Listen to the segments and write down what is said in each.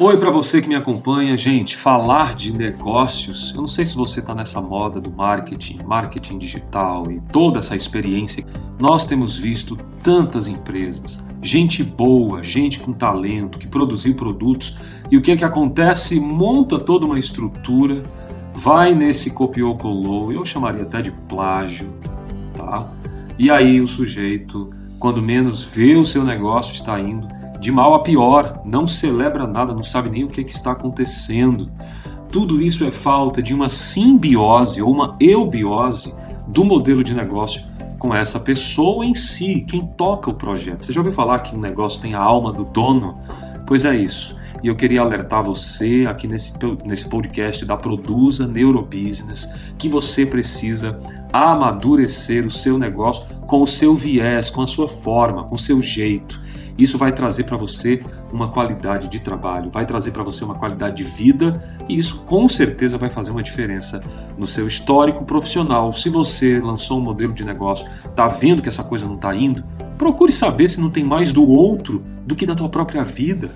Oi para você que me acompanha, gente. Falar de negócios, eu não sei se você está nessa moda do marketing, marketing digital e toda essa experiência. Nós temos visto tantas empresas, gente boa, gente com talento que produziu produtos e o que é que acontece? Monta toda uma estrutura, vai nesse copiou colou, eu chamaria até de plágio, tá? E aí o sujeito, quando menos vê o seu negócio está indo de mal a pior, não celebra nada, não sabe nem o que, é que está acontecendo. Tudo isso é falta de uma simbiose ou uma eubiose do modelo de negócio com essa pessoa em si, quem toca o projeto. Você já ouviu falar que um negócio tem a alma do dono? Pois é isso. E eu queria alertar você aqui nesse, nesse podcast da Produza Neurobusiness que você precisa amadurecer o seu negócio com o seu viés, com a sua forma, com o seu jeito. Isso vai trazer para você uma qualidade de trabalho, vai trazer para você uma qualidade de vida e isso com certeza vai fazer uma diferença no seu histórico profissional. Se você lançou um modelo de negócio, está vendo que essa coisa não está indo, procure saber se não tem mais do outro do que da tua própria vida.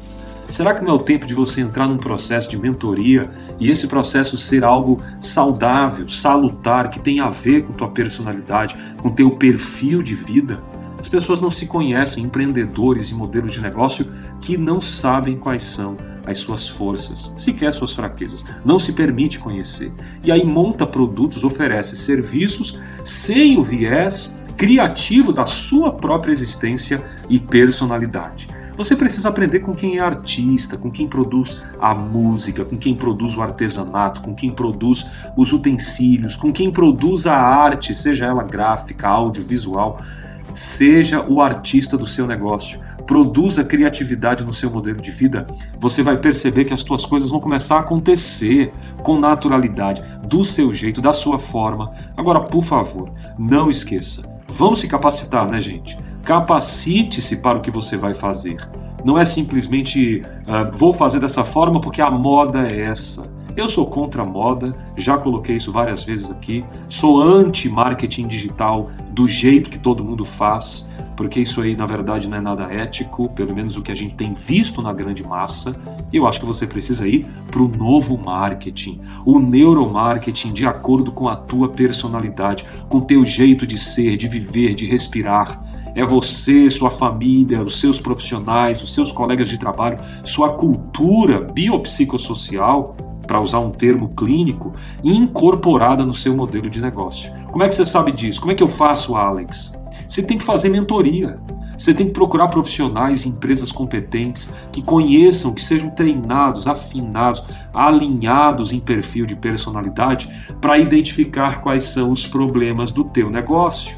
Será que não é o tempo de você entrar num processo de mentoria e esse processo ser algo saudável, salutar, que tem a ver com tua personalidade, com teu perfil de vida? As pessoas não se conhecem, empreendedores e modelos de negócio que não sabem quais são as suas forças, sequer suas fraquezas. Não se permite conhecer. E aí monta produtos, oferece serviços sem o viés criativo da sua própria existência e personalidade. Você precisa aprender com quem é artista, com quem produz a música, com quem produz o artesanato, com quem produz os utensílios, com quem produz a arte, seja ela gráfica, audiovisual. Seja o artista do seu negócio. Produza criatividade no seu modelo de vida. Você vai perceber que as suas coisas vão começar a acontecer com naturalidade, do seu jeito, da sua forma. Agora, por favor, não esqueça. Vamos se capacitar, né, gente? Capacite-se para o que você vai fazer. Não é simplesmente uh, vou fazer dessa forma porque a moda é essa. Eu sou contra a moda, já coloquei isso várias vezes aqui. Sou anti-marketing digital do jeito que todo mundo faz, porque isso aí na verdade não é nada ético, pelo menos o que a gente tem visto na grande massa. E eu acho que você precisa ir para o novo marketing, o neuromarketing de acordo com a tua personalidade, com o teu jeito de ser, de viver, de respirar. É você, sua família, os seus profissionais, os seus colegas de trabalho, sua cultura biopsicossocial para usar um termo clínico, incorporada no seu modelo de negócio. Como é que você sabe disso? Como é que eu faço, Alex? Você tem que fazer mentoria. Você tem que procurar profissionais e empresas competentes que conheçam, que sejam treinados, afinados, alinhados em perfil de personalidade para identificar quais são os problemas do teu negócio.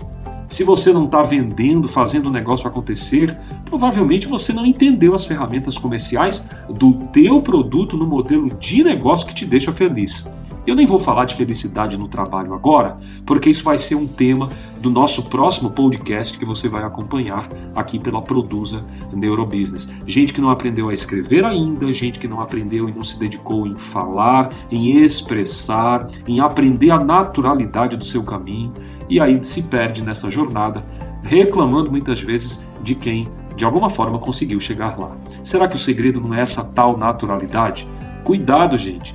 Se você não está vendendo, fazendo o negócio acontecer, provavelmente você não entendeu as ferramentas comerciais do teu produto no modelo de negócio que te deixa feliz. Eu nem vou falar de felicidade no trabalho agora, porque isso vai ser um tema do nosso próximo podcast que você vai acompanhar aqui pela Produza Neurobusiness. Gente que não aprendeu a escrever ainda, gente que não aprendeu e não se dedicou em falar, em expressar, em aprender a naturalidade do seu caminho e aí se perde nessa jornada, reclamando muitas vezes de quem de alguma forma conseguiu chegar lá. Será que o segredo não é essa tal naturalidade? Cuidado, gente.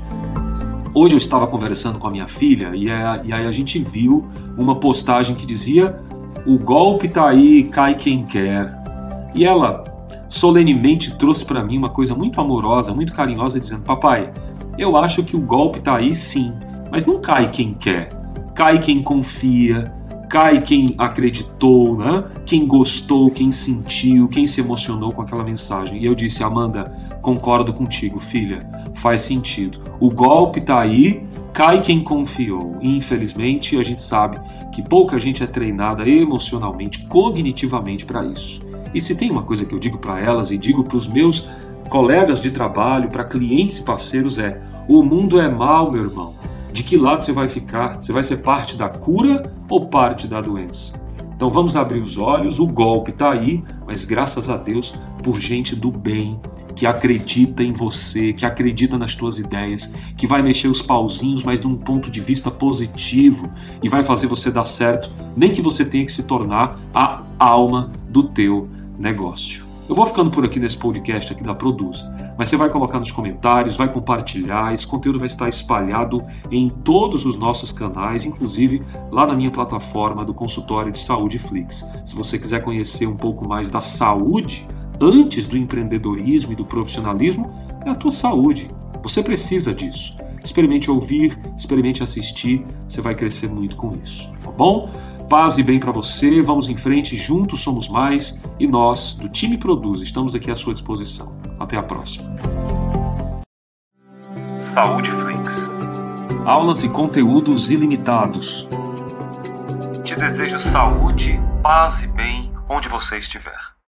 Hoje eu estava conversando com a minha filha e, é, e aí a gente viu uma postagem que dizia: O golpe tá aí, cai quem quer. E ela solenemente trouxe para mim uma coisa muito amorosa, muito carinhosa, dizendo: Papai, eu acho que o golpe tá aí sim, mas não cai quem quer cai quem confia, cai quem acreditou, né? quem gostou, quem sentiu, quem se emocionou com aquela mensagem. E eu disse, Amanda, concordo contigo, filha, faz sentido. O golpe está aí, cai quem confiou. E, infelizmente, a gente sabe que pouca gente é treinada emocionalmente, cognitivamente para isso. E se tem uma coisa que eu digo para elas e digo para os meus colegas de trabalho, para clientes e parceiros é: o mundo é mal, meu irmão de que lado você vai ficar? Você vai ser parte da cura ou parte da doença? Então vamos abrir os olhos, o golpe está aí, mas graças a Deus por gente do bem, que acredita em você, que acredita nas tuas ideias, que vai mexer os pauzinhos, mas de um ponto de vista positivo e vai fazer você dar certo, nem que você tenha que se tornar a alma do teu negócio. Eu vou ficando por aqui nesse podcast aqui da Produz. mas você vai colocar nos comentários, vai compartilhar, esse conteúdo vai estar espalhado em todos os nossos canais, inclusive lá na minha plataforma do consultório de saúde Flix. Se você quiser conhecer um pouco mais da saúde antes do empreendedorismo e do profissionalismo, é a tua saúde. Você precisa disso. Experimente ouvir, experimente assistir, você vai crescer muito com isso, tá bom? Paz e bem para você, vamos em frente, juntos somos mais e nós, do time Produz, estamos aqui à sua disposição. Até a próxima. Saúde Flix. Aulas e conteúdos ilimitados. Te desejo saúde, paz e bem onde você estiver.